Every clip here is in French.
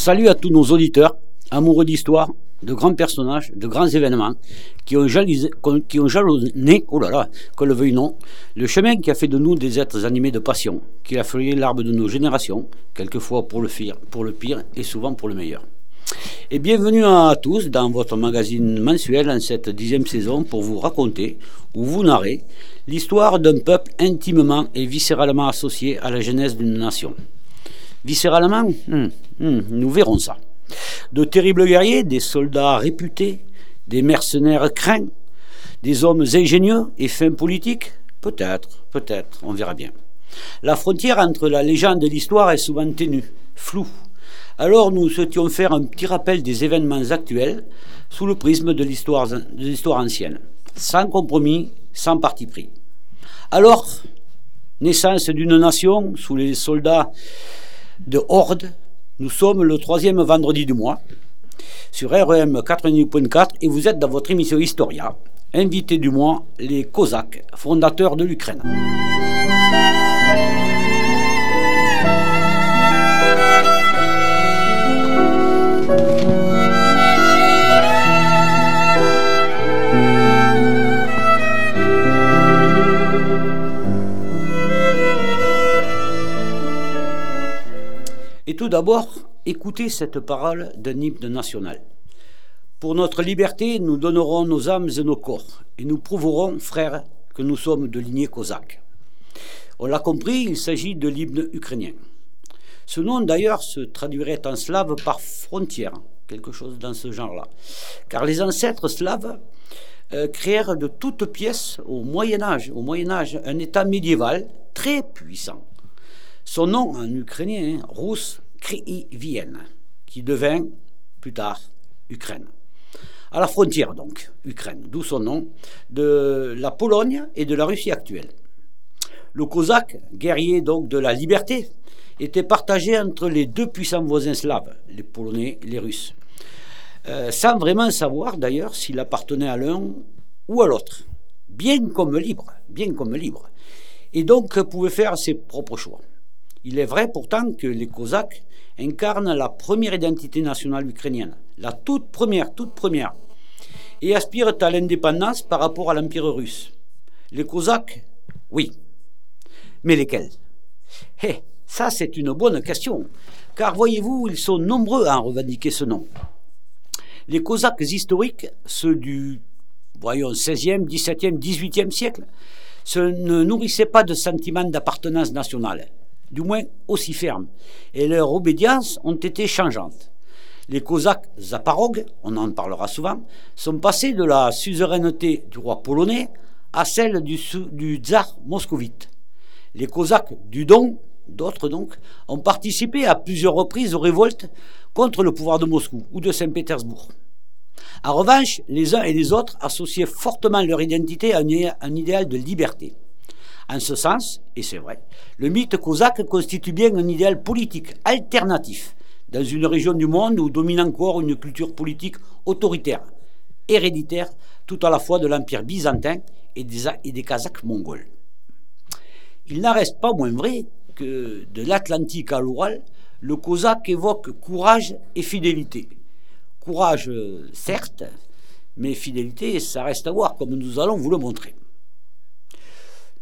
Salut à tous nos auditeurs, amoureux d'histoire, de grands personnages, de grands événements, qui ont, jalonné, oh là là, qu'on le veuille non, le chemin qui a fait de nous des êtres animés de passion, qui a feuillé l'arbre de nos générations, quelquefois pour le, pire, pour le pire et souvent pour le meilleur. Et bienvenue à tous dans votre magazine mensuel en cette dixième saison pour vous raconter ou vous narrer l'histoire d'un peuple intimement et viscéralement associé à la genèse d'une nation. Viscéralement, hmm, hmm, nous verrons ça. De terribles guerriers, des soldats réputés, des mercenaires craints, des hommes ingénieux et fins politiques Peut-être, peut-être, on verra bien. La frontière entre la légende et l'histoire est souvent ténue, floue. Alors nous souhaitions faire un petit rappel des événements actuels sous le prisme de l'histoire ancienne, sans compromis, sans parti pris. Alors, naissance d'une nation sous les soldats de Horde, nous sommes le troisième vendredi du mois sur REM 88.4 et vous êtes dans votre émission Historia, invité du mois, les Cosaques, fondateurs de l'Ukraine. Et tout d'abord, écoutez cette parole d'un hymne national. Pour notre liberté, nous donnerons nos âmes et nos corps, et nous prouverons, frères, que nous sommes de lignée cosaque. On l'a compris, il s'agit de l'hymne ukrainien. Ce nom, d'ailleurs, se traduirait en slave par frontière, quelque chose dans ce genre-là. Car les ancêtres slaves euh, créèrent de toutes pièces au Moyen Âge, au Moyen Âge, un État médiéval très puissant son nom en ukrainien, russe, Vienne, qui devint plus tard Ukraine. À la frontière donc, Ukraine, d'où son nom, de la Pologne et de la Russie actuelle. Le Cosaque, guerrier donc de la liberté, était partagé entre les deux puissants voisins slaves, les Polonais et les Russes, euh, sans vraiment savoir d'ailleurs s'il appartenait à l'un ou à l'autre, bien comme libre, bien comme libre, et donc pouvait faire ses propres choix. Il est vrai pourtant que les Cosaques incarnent la première identité nationale ukrainienne, la toute première, toute première, et aspirent à l'indépendance par rapport à l'Empire russe. Les Cosaques, oui. Mais lesquels? Eh, ça c'est une bonne question, car voyez-vous, ils sont nombreux à en revendiquer ce nom. Les Cosaques historiques, ceux du voyons, 16e, 17e, 18e siècle, se ne nourrissaient pas de sentiment d'appartenance nationale du moins aussi fermes, et leurs obédiences ont été changeantes. Les Cosaques zaparog, on en parlera souvent, sont passés de la suzeraineté du roi polonais à celle du, du tsar moscovite. Les Cosaques du Don, d'autres donc, ont participé à plusieurs reprises aux révoltes contre le pouvoir de Moscou ou de Saint-Pétersbourg. En revanche, les uns et les autres associaient fortement leur identité à un idéal de liberté. En ce sens, et c'est vrai, le mythe cosaque constitue bien un idéal politique alternatif dans une région du monde où domine encore une culture politique autoritaire, héréditaire, tout à la fois de l'Empire byzantin et des, Kazakhs mongols. Il n'en reste pas moins vrai que de l'Atlantique à l'Oural, le cosaque évoque courage et fidélité. Courage, certes, mais fidélité, ça reste à voir, comme nous allons vous le montrer.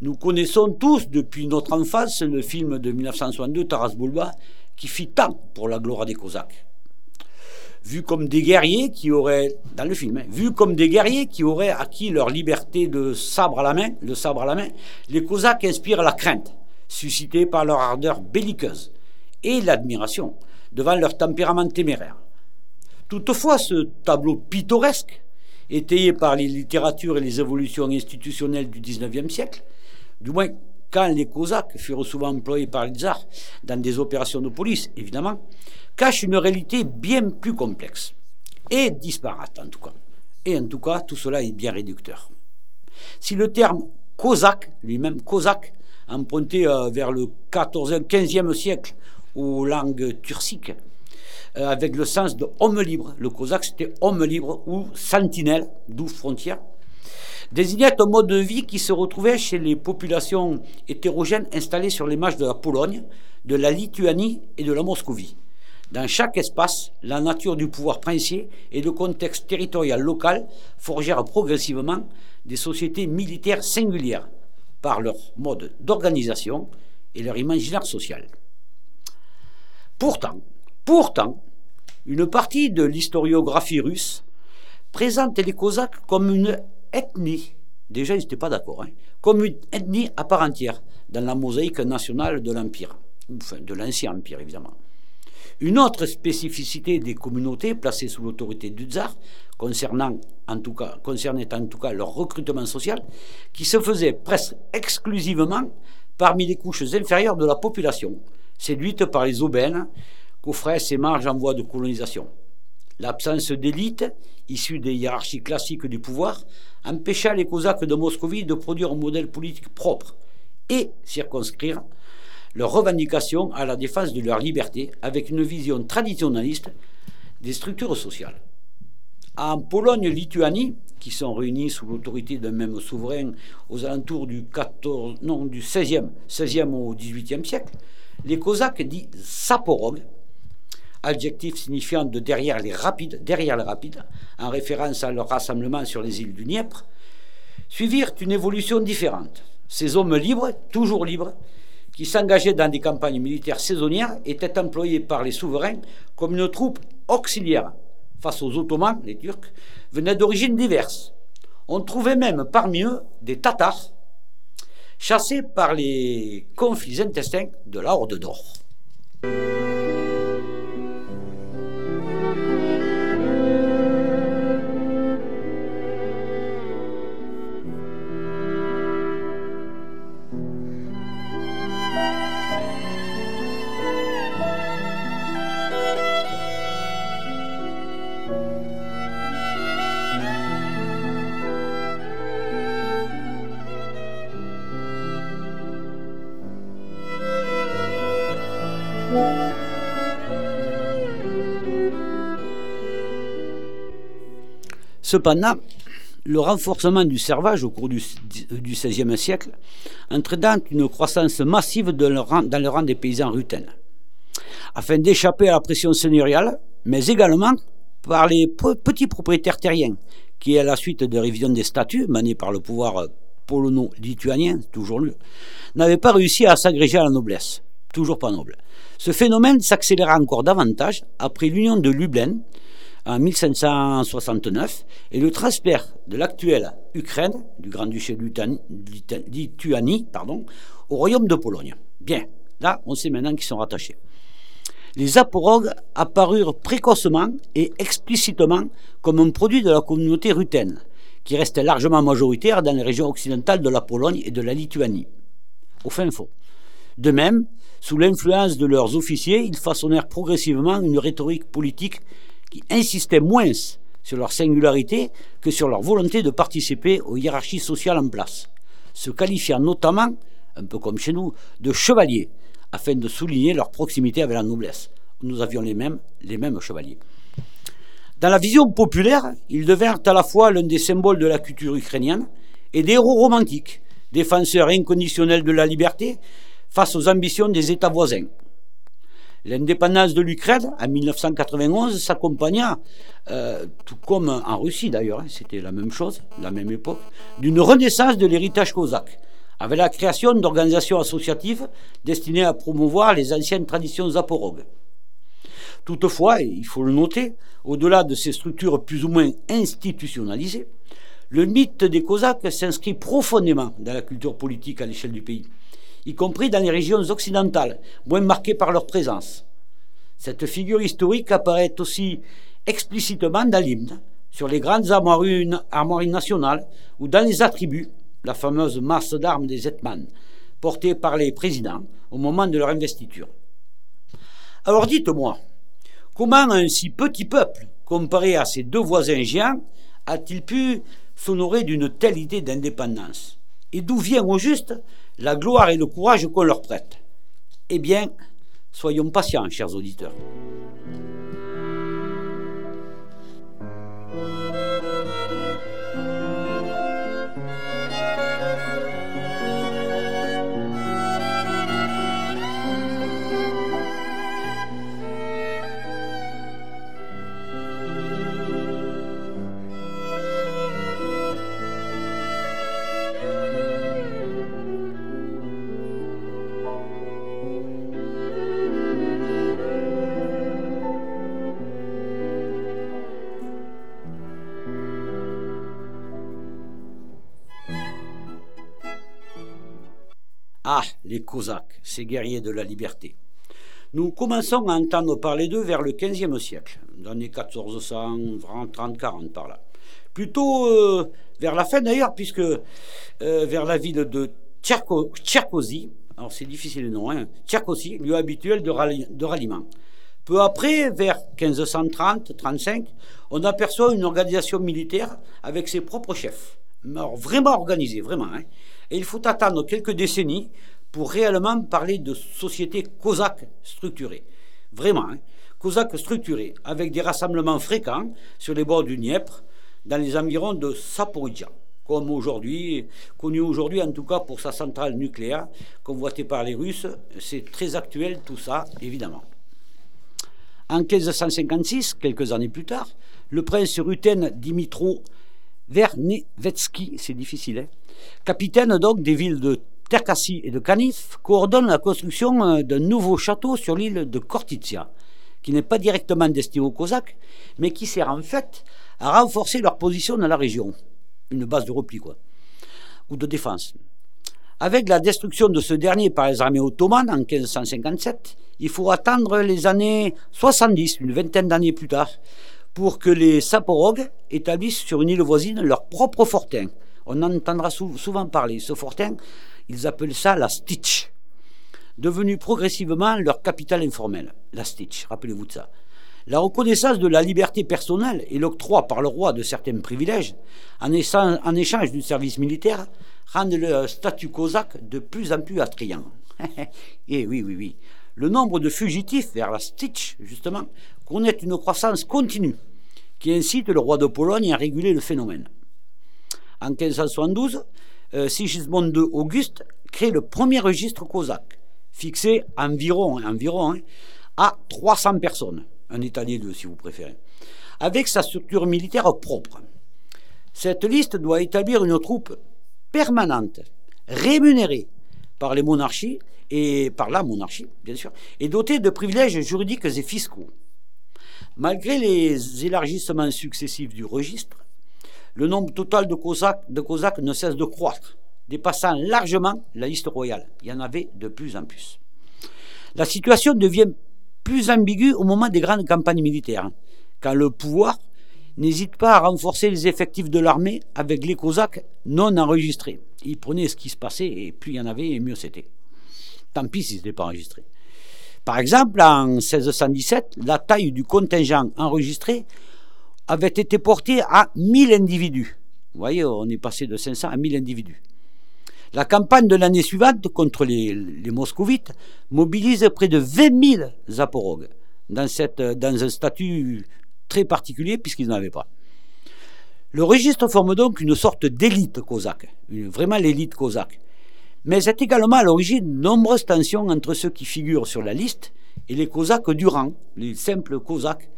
Nous connaissons tous depuis notre enfance le film de 1962, Taras Bulba, qui fit tant pour la gloire des Cosaques. Vu comme des guerriers qui auraient, dans le film, hein, acquis leur liberté de sabre à la main, le sabre à la main, les Cosaques inspirent la crainte, suscitée par leur ardeur belliqueuse, et l'admiration devant leur tempérament téméraire. Toutefois, ce tableau pittoresque, étayé par les littératures et les évolutions institutionnelles du XIXe siècle, du moins quand les Cosaques furent souvent employés par les tsars dans des opérations de police, évidemment, cache une réalité bien plus complexe et disparate en tout cas. Et en tout cas, tout cela est bien réducteur. Si le terme cosaque, lui-même cosaque, emprunté euh, vers le 14e, 15e siècle aux langues turciques, euh, avec le sens de homme libre, le cosaque c'était homme libre ou sentinelle, d'où frontière, désignait un mode de vie qui se retrouvait chez les populations hétérogènes installées sur les marges de la Pologne, de la Lituanie et de la Moscovie, Dans chaque espace, la nature du pouvoir princier et le contexte territorial local forgèrent progressivement des sociétés militaires singulières par leur mode d'organisation et leur imaginaire social. Pourtant, pourtant, une partie de l'historiographie russe présente les Cosaques comme une ethnie, déjà ils n'étaient pas d'accord, hein, comme une ethnie à part entière dans la mosaïque nationale de l'Empire, enfin de l'Ancien Empire évidemment. Une autre spécificité des communautés placées sous l'autorité du tsar, concernant en tout cas, concernait en tout cas leur recrutement social, qui se faisait presque exclusivement parmi les couches inférieures de la population, séduites par les aubaines qu'offraient ces marges en voie de colonisation. L'absence d'élite, issue des hiérarchies classiques du pouvoir, empêcha les Cosaques de Moscovie de produire un modèle politique propre et circonscrire leurs revendications à la défense de leur liberté avec une vision traditionnaliste des structures sociales. En Pologne-Lituanie, qui sont réunis sous l'autorité d'un même souverain aux alentours du, 14, non, du 16e, 16e au 18e siècle, les Cosaques dits Saporog, adjectif signifiant de derrière les rapides, derrière les rapides, en référence à leur rassemblement sur les îles du Dniepr, suivirent une évolution différente. Ces hommes libres, toujours libres, qui s'engageaient dans des campagnes militaires saisonnières, étaient employés par les souverains comme une troupe auxiliaire face aux Ottomans, les Turcs, venaient d'origines diverses. On trouvait même parmi eux des Tatars, chassés par les conflits intestins de la Horde d'Or. Cependant, le renforcement du servage au cours du XVIe siècle entraînant une croissance massive dans le rang des paysans rutaines. Afin d'échapper à la pression seigneuriale, mais également par les petits propriétaires terriens, qui, à la suite de révision des statuts menée par le pouvoir polono-lituanien, toujours lui, n'avaient pas réussi à s'agréger à la noblesse, toujours pas noble. Ce phénomène s'accéléra encore davantage après l'union de Lublin, en 1569 et le transfert de l'actuelle Ukraine, du Grand-Duché de Lituanie, pardon, au Royaume de Pologne. Bien, là, on sait maintenant qu'ils sont rattachés. Les aporogues apparurent précocement et explicitement comme un produit de la communauté ruthène, qui restait largement majoritaire dans les régions occidentales de la Pologne et de la Lituanie. Au fin fond. De même, sous l'influence de leurs officiers, ils façonnèrent progressivement une rhétorique politique qui insistaient moins sur leur singularité que sur leur volonté de participer aux hiérarchies sociales en place, se qualifiant notamment, un peu comme chez nous, de chevaliers, afin de souligner leur proximité avec la noblesse. Nous avions les mêmes, les mêmes chevaliers. Dans la vision populaire, ils devinrent à la fois l'un des symboles de la culture ukrainienne et des héros romantiques, défenseurs inconditionnels de la liberté face aux ambitions des États voisins. L'indépendance de l'Ukraine en 1991 s'accompagna, euh, tout comme en Russie d'ailleurs, hein, c'était la même chose, la même époque, d'une renaissance de l'héritage cosaque, avec la création d'organisations associatives destinées à promouvoir les anciennes traditions zaporogues. Toutefois, il faut le noter, au-delà de ces structures plus ou moins institutionnalisées, le mythe des Cosaques s'inscrit profondément dans la culture politique à l'échelle du pays y compris dans les régions occidentales, moins marquées par leur présence. Cette figure historique apparaît aussi explicitement dans l'hymne, sur les grandes armoiries, nationales ou dans les attributs, la fameuse masse d'armes des Hetman, portée par les présidents au moment de leur investiture. Alors dites-moi, comment un si petit peuple, comparé à ses deux voisins géants, a-t-il pu s'honorer d'une telle idée d'indépendance? Et d'où vient au juste la gloire et le courage qu'on leur prête. Eh bien, soyons patients, chers auditeurs. Ah, les Cosaques, ces guerriers de la liberté. Nous commençons à entendre parler d'eux vers le XVe siècle, dans les 1430-40 par là. Plutôt euh, vers la fin d'ailleurs, puisque euh, vers la ville de Tcherkozy, alors c'est difficile le nom, hein, Tcherkozy, lieu habituel de, ralliement. Peu après, vers 1530-35, on aperçoit une organisation militaire avec ses propres chefs. Vraiment organisée, vraiment. Hein. Et il faut attendre quelques décennies pour réellement parler de société cosaque structurée. Vraiment, hein. cosaque structurée, avec des rassemblements fréquents sur les bords du Dniepr, dans les environs de Saporidja, comme aujourd'hui, connu aujourd'hui en tout cas pour sa centrale nucléaire, convoitée par les Russes. C'est très actuel tout ça, évidemment. En 1556, quelques années plus tard, le prince Ruten Dimitro Vernevetsky, c'est difficile, hein, capitaine donc des villes de Terkassi et de Kanif, coordonne la construction euh, d'un nouveau château sur l'île de Kortitsia, qui n'est pas directement destiné aux Cosaques, mais qui sert en fait à renforcer leur position dans la région. Une base de repli, quoi, ou de défense. Avec la destruction de ce dernier par les armées ottomanes en 1557, il faut attendre les années 70, une vingtaine d'années plus tard, pour que les Saporogues établissent sur une île voisine leur propre fortin. On en entendra souvent parler. Ce fortin, ils appellent ça la Stitch, devenu progressivement leur capitale informelle. La Stitch, rappelez-vous de ça. La reconnaissance de la liberté personnelle et l'octroi par le roi de certains privilèges, en échange du service militaire, rendent le statut cosaque de plus en plus attrayant. Et eh oui, oui, oui. Le nombre de fugitifs vers la Stitch, justement, connaît une croissance continue qui incite le roi de Pologne à réguler le phénomène. En 1572, euh, Sigismond II Auguste crée le premier registre cosaque, fixé environ, hein, à 300 personnes, un étalier d'eux si vous préférez, avec sa structure militaire propre. Cette liste doit établir une troupe permanente, rémunérée par les monarchies et par la monarchie, bien sûr, et dotée de privilèges juridiques et fiscaux. Malgré les élargissements successifs du registre, le nombre total de Cosaques, ne cesse de croître, dépassant largement la liste royale. Il y en avait de plus en plus. La situation devient plus ambiguë au moment des grandes campagnes militaires, quand le pouvoir n'hésite pas à renforcer les effectifs de l'armée avec les Cosaques non enregistrés. Ils prenaient ce qui se passait et plus il y en avait, et mieux c'était. Tant pis s'ils n'étaient pas enregistrés. Par exemple, en 1617, la taille du contingent enregistré avait été portée à 1000 individus. Vous voyez, on est passé de 500 à 1000 individus. La campagne de l'année suivante contre les, moscovites mobilise près de 20 000 zaporogues dans, un statut très particulier puisqu'ils n'en avaient pas. Le registre forme donc une sorte d'élite cosaque, vraiment l'élite cosaque. Mais c'est également à l'origine de nombreuses tensions entre ceux qui figurent sur la liste et les cosaques du rang, les simples cosaques,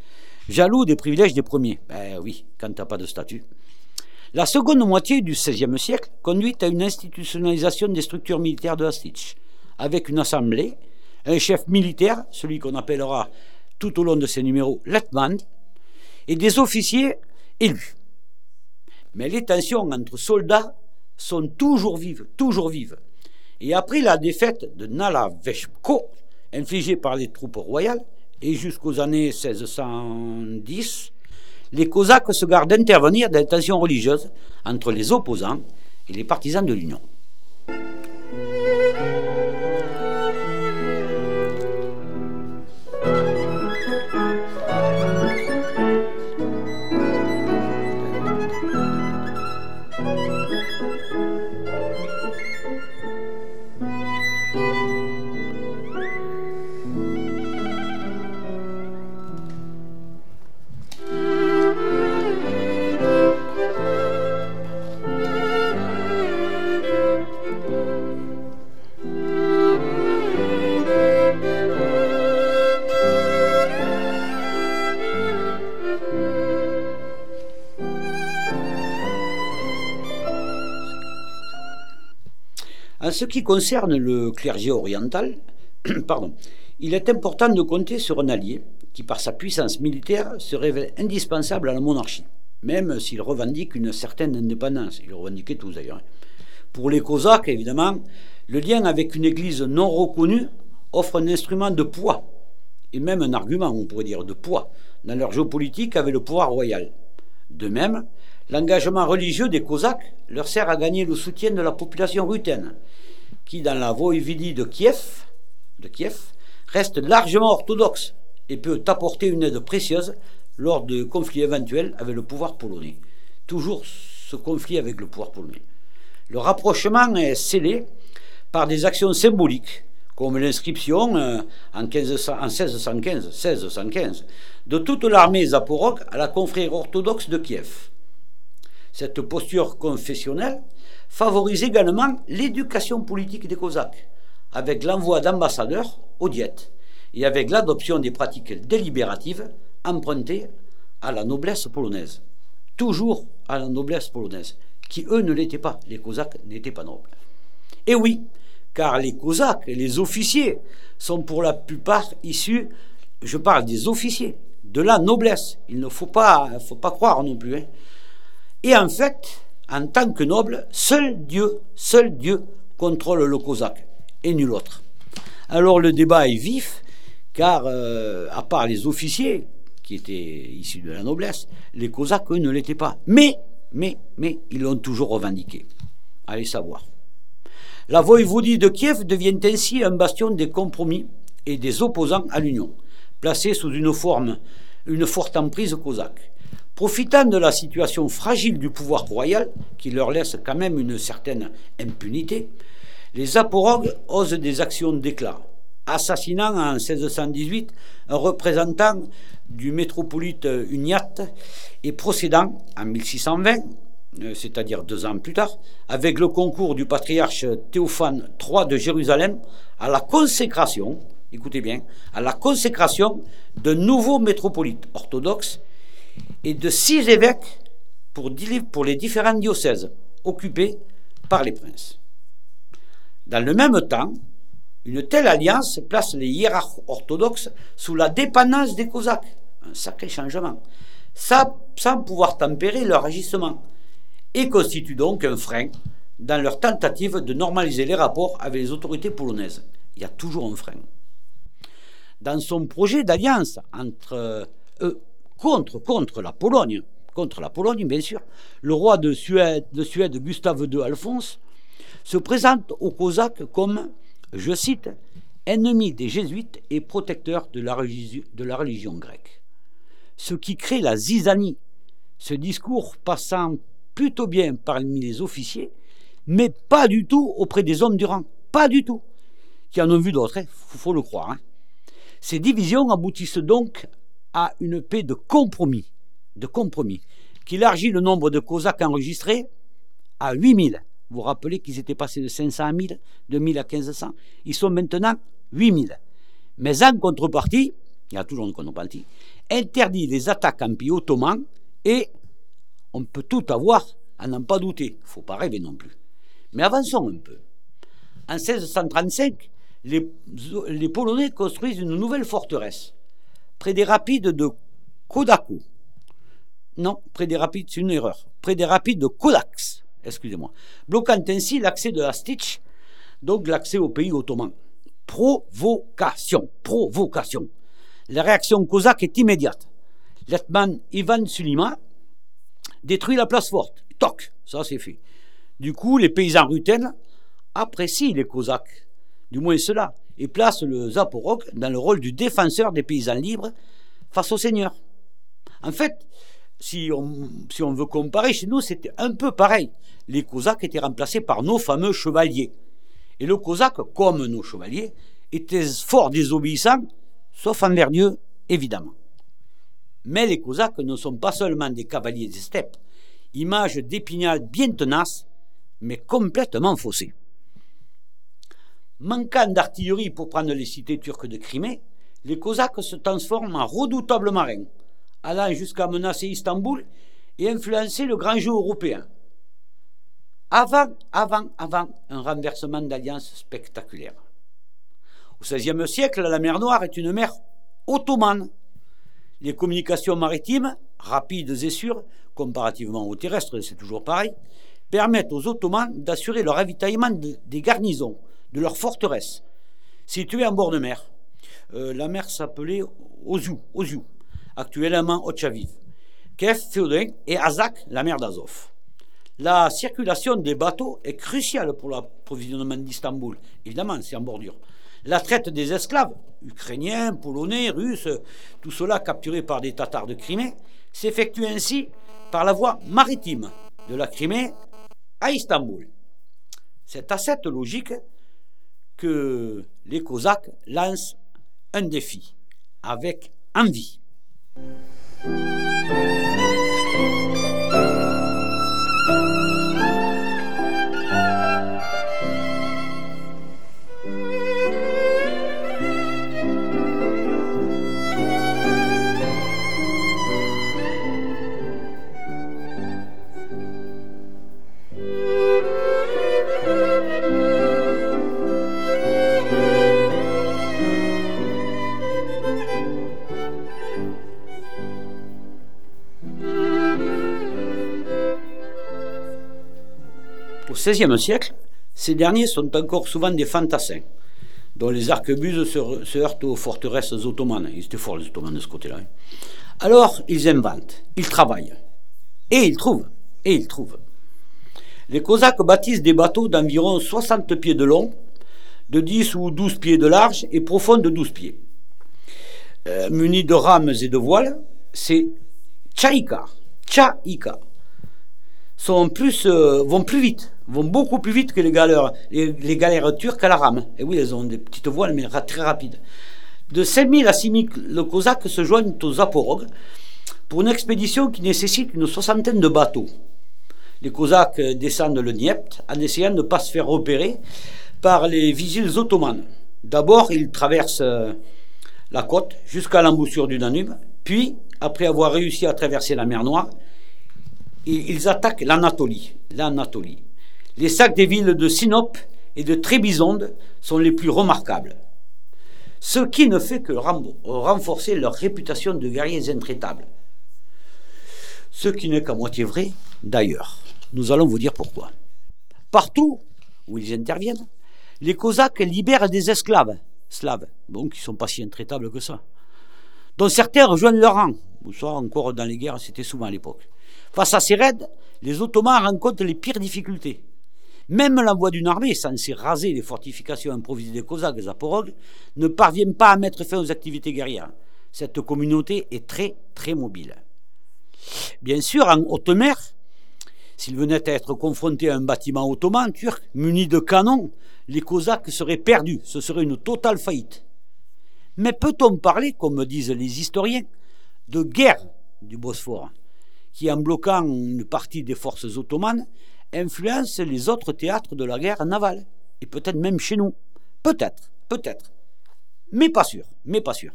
jaloux des privilèges des premiers. Ben oui, quand tu n'as pas de statut. La seconde moitié du XVIe siècle conduit à une institutionnalisation des structures militaires de la Stitch, avec une assemblée, un chef militaire, celui qu'on appellera tout au long de ces numéros Letman, et des officiers élus. Mais les tensions entre soldats sont toujours vives, toujours vives. Et après la défaite de Nala Veshko, infligée par les troupes royales, et jusqu'aux années 1610, les Cosaques se gardent d'intervenir dans les tensions religieuses entre les opposants et les partisans de l'Union. Ce qui concerne le clergé oriental, pardon, il est important de compter sur un allié qui, par sa puissance militaire, se révèle indispensable à la monarchie, même s'il revendique une certaine indépendance. Il revendiquait tous d'ailleurs. Pour les Cosaques, évidemment, Le lien avec une église non reconnue offre un instrument de poids, et même un argument, on pourrait dire, de poids, dans leur géopolitique avec le pouvoir royal. De même, l'engagement religieux des Cosaques leur sert à gagner le soutien de la population ruthène, qui, dans la voïvodie de Kiev, de Kiev, reste largement orthodoxe et peut apporter une aide précieuse lors de conflits éventuels avec le pouvoir polonais. Toujours ce conflit avec le pouvoir polonais. Le rapprochement est scellé par des actions symboliques, comme l'inscription euh, en, 1615, 1615 de toute l'armée zaporogue à la confrérie orthodoxe de Kiev. Cette posture confessionnelle favorise également l'éducation politique des Cosaques, avec l'envoi d'ambassadeurs aux diètes et avec l'adoption des pratiques délibératives empruntées à la noblesse polonaise. Toujours à la noblesse polonaise, qui eux ne l'étaient pas. Les Cosaques n'étaient pas nobles. Et oui, car les Cosaques, les officiers, sont pour la plupart issus, je parle des officiers, de la noblesse. Il ne faut pas, faut pas croire non plus. Hein. Et en fait, en tant que noble, seul Dieu, seul Dieu contrôle le Cosaque et nul autre. Alors le débat est vif, car euh, à part les officiers qui étaient issus de la noblesse, les Cosaques, eux, ne l'étaient pas. Mais, mais, mais, ils l'ont toujours revendiqué. Allez savoir. La voïvodie de Kiev devient ainsi un bastion des compromis et des opposants à l'Union, placé sous une forme, une forte emprise cosaque. Profitant de la situation fragile du pouvoir royal, qui leur laisse quand même une certaine impunité, les aporogues osent des actions d'éclat, assassinant en 1618 un représentant du métropolite Uniat et procédant en 1620, euh, c'est-à-dire deux ans plus tard, avec le concours du patriarche Théophane III de Jérusalem, à la consécration, écoutez bien, à la consécration d'un nouveau métropolite orthodoxe et de six évêques pour, les différents diocèses occupés par les princes. Dans le même temps, une telle alliance place les hiérarches orthodoxes sous la dépendance des Cosaques, un sacré changement, sans pouvoir tempérer leur agissement, et constitue donc un frein dans leur tentative de normaliser les rapports avec les autorités polonaises. Il y a toujours un frein. Dans son projet d'alliance entre eux, contre, la Pologne, contre la Pologne bien sûr, le roi de Suède, de Suède Gustave II Alphonse se présente aux Cosaques comme, je cite, ennemi des jésuites et protecteur de la, de la religion grecque. Ce qui crée la zizanie, ce discours passant plutôt bien parmi les officiers, mais pas du tout auprès des hommes du rang, pas du tout, qui en ont vu d'autres, il hein, faut le croire. Hein. Ces divisions aboutissent donc à une paix de compromis, de compromis, qui élargit le nombre de Cosaques enregistrés à 8000 vous vous rappelez qu'ils étaient passés de 500 à 1000, de 1000 à 1500. Ils sont maintenant 8000. Mais en contrepartie, il y a toujours une contrepartie, interdit les attaques en pays ottomans et on peut tout avoir à n'en pas douter. Il ne faut pas rêver non plus. Mais avançons un peu. En 1635, les, les Polonais construisent une nouvelle forteresse près des rapides de Kodaku. Non, près des rapides, c'est une erreur. Près des rapides de Kodaks excusez-moi, bloquant ainsi l'accès de la Stitch, donc l'accès au pays ottoman. Provocation, provocation. La réaction cosaque est immédiate. Letman Ivan Sulima détruit la place forte. Toc, ça c'est fait. Du coup, les paysans rutènes apprécient les cosaques, du moins cela, et placent le Zaporok dans le rôle du défenseur des paysans libres face au seigneur. En fait, si on, veut comparer, chez nous, c'était un peu pareil. Les Cosaques étaient remplacés par nos fameux chevaliers. Et le Cosaque, comme nos chevaliers, était fort désobéissant, sauf envers Dieu, évidemment. Mais les Cosaques ne sont pas seulement des cavaliers des steppes, image d'épinal bien tenace, mais complètement faussée. Manquant d'artillerie pour prendre les cités turques de Crimée, les Cosaques se transforment en redoutables marins allant jusqu'à menacer Istanbul et influencer le grand jeu européen. Avant, avant, avant un renversement d'alliance spectaculaire. Au XVIe siècle, la mer Noire est une mer ottomane. Les communications maritimes, rapides et sûres, comparativement aux terrestres, c'est toujours pareil, permettent aux Ottomans d'assurer le ravitaillement des garnisons de leur forteresse, située en bord de mer. Euh, la mer s'appelait Ozu, actuellement Otchaviv. Kef, Féodin et Azak, la mer d'Azov. La circulation des bateaux est cruciale pour l'approvisionnement d'Istanbul. Évidemment, c'est en bordure. La traite des esclaves, ukrainiens, polonais, russes, tout cela capturés par des Tatars de Crimée, s'effectue ainsi par la voie maritime de la Crimée à Istanbul. C'est à cette logique que les Cosaques lancent un défi avec envie. XVIe siècle, ces derniers sont encore souvent des fantassins, dont les arquebuses se, heurtent aux forteresses ottomanes. Ils étaient forts, les ottomanes, de ce côté-là. Hein. Alors, ils inventent, ils travaillent, et ils trouvent, et ils trouvent. Les Cosaques bâtissent des bateaux d'environ 60 pieds de long, de 10 ou 12 pieds de large et profond de 12 pieds. Euh, munis de rames et de voiles, c'est Tchaïka, Tchaïka, sont plus, euh, vont plus vite, vont beaucoup plus vite que les galères, les, galères turques à la rame. Et oui, elles ont des petites voiles, mais très rapides. De 5000 à 6000, le Cosaques se joignent aux Zaporogues pour une expédition qui nécessite une soixantaine de bateaux. Les Cosaques descendent le Dniepr en essayant de ne pas se faire repérer par les vigiles ottomanes. D'abord, ils traversent euh, la côte jusqu'à l'embouchure du Danube, puis, après avoir réussi à traverser la mer Noire, ils attaquent l'Anatolie. L'Anatolie. Les sacs des villes de Sinope et de Trébizonde sont les plus remarquables. Ce qui ne fait que renforcer leur réputation de guerriers intraitables. Ce qui n'est qu'à moitié vrai, d'ailleurs. Nous allons vous dire pourquoi. Partout où ils interviennent, les Cosaques libèrent des esclaves, slaves, donc qui ne sont pas si intraitables que ça, dont certains rejoignent leur rang. Ou soit encore dans les guerres, c'était souvent à l'époque. Face à ces raids, les Ottomans rencontrent les pires difficultés. Même l'envoi d'une armée censée raser les fortifications improvisées des Cosaques et Zaporog ne parvient pas à mettre fin aux activités guerrières. Cette communauté est très, très mobile. Bien sûr, en haute mer, s'ils venaient à être confrontés à un bâtiment ottoman turc muni de canons, les Cosaques seraient perdus, ce serait une totale faillite. Mais peut-on parler, comme disent les historiens, de guerre du Bosphore? Qui, en bloquant une partie des forces ottomanes, influence les autres théâtres de la guerre navale, et peut-être même chez nous. Peut-être, peut-être. Mais pas sûr, mais pas sûr.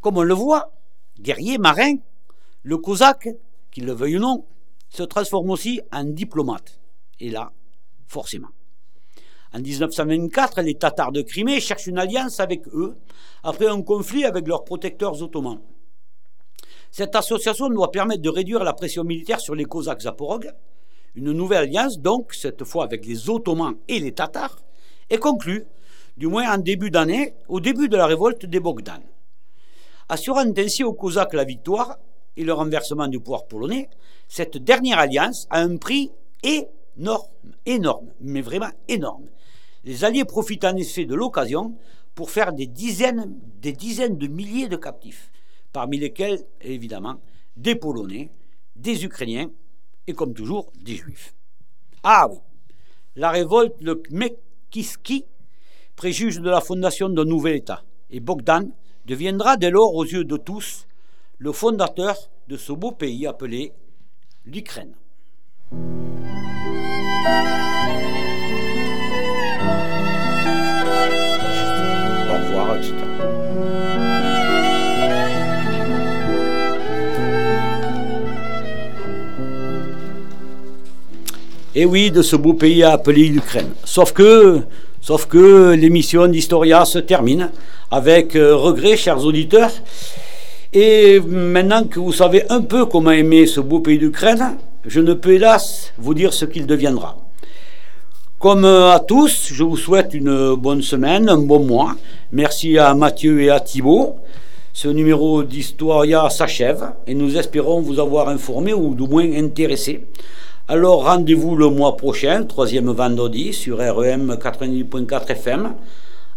Comme on le voit, guerrier, marin, le cosaque, qu'il le veuille ou non, se transforme aussi en diplomate. Et là, forcément. En 1924, les Tatars de Crimée cherchent une alliance avec eux après un conflit avec leurs protecteurs ottomans. Cette association doit permettre de réduire la pression militaire sur les Cosaques zaporogues. Une nouvelle alliance, donc, cette fois avec les Ottomans et les Tatars, est conclue, du moins en début d'année, au début de la révolte des Bogdan. Assurant ainsi aux Cosaques la victoire et le renversement du pouvoir polonais, cette dernière alliance a un prix énorme, énorme, mais vraiment énorme. Les Alliés profitent en effet de l'occasion pour faire des dizaines, des dizaines de milliers de captifs parmi lesquels, évidemment, des Polonais, des Ukrainiens et, comme toujours, des Juifs. Ah oui, la révolte de Mekiski préjuge de la fondation d'un nouvel État, et Bogdan deviendra dès lors, aux yeux de tous, le fondateur de ce beau pays appelé l'Ukraine. Et oui, de ce beau pays appelé l'Ukraine. Sauf que, sauf que l'émission d'Historia se termine avec euh, regret, chers auditeurs. Et maintenant que vous savez un peu comment aimer ce beau pays d'Ukraine, je ne peux hélas vous dire ce qu'il deviendra. Comme à tous, je vous souhaite une bonne semaine, un bon mois. Merci à Mathieu et à Thibault. Ce numéro d'Historia s'achève et nous espérons vous avoir informé ou du moins intéressé. Alors rendez-vous le mois prochain, troisième vendredi, sur REM 90.4 FM,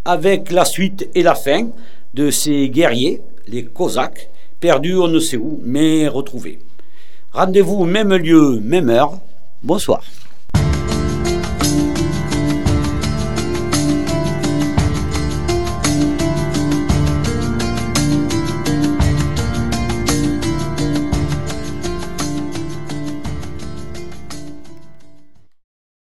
avec la suite et la fin de ces guerriers, les Cosaques, perdus on ne sait où, mais retrouvés. Rendez-vous même lieu, même heure. Bonsoir.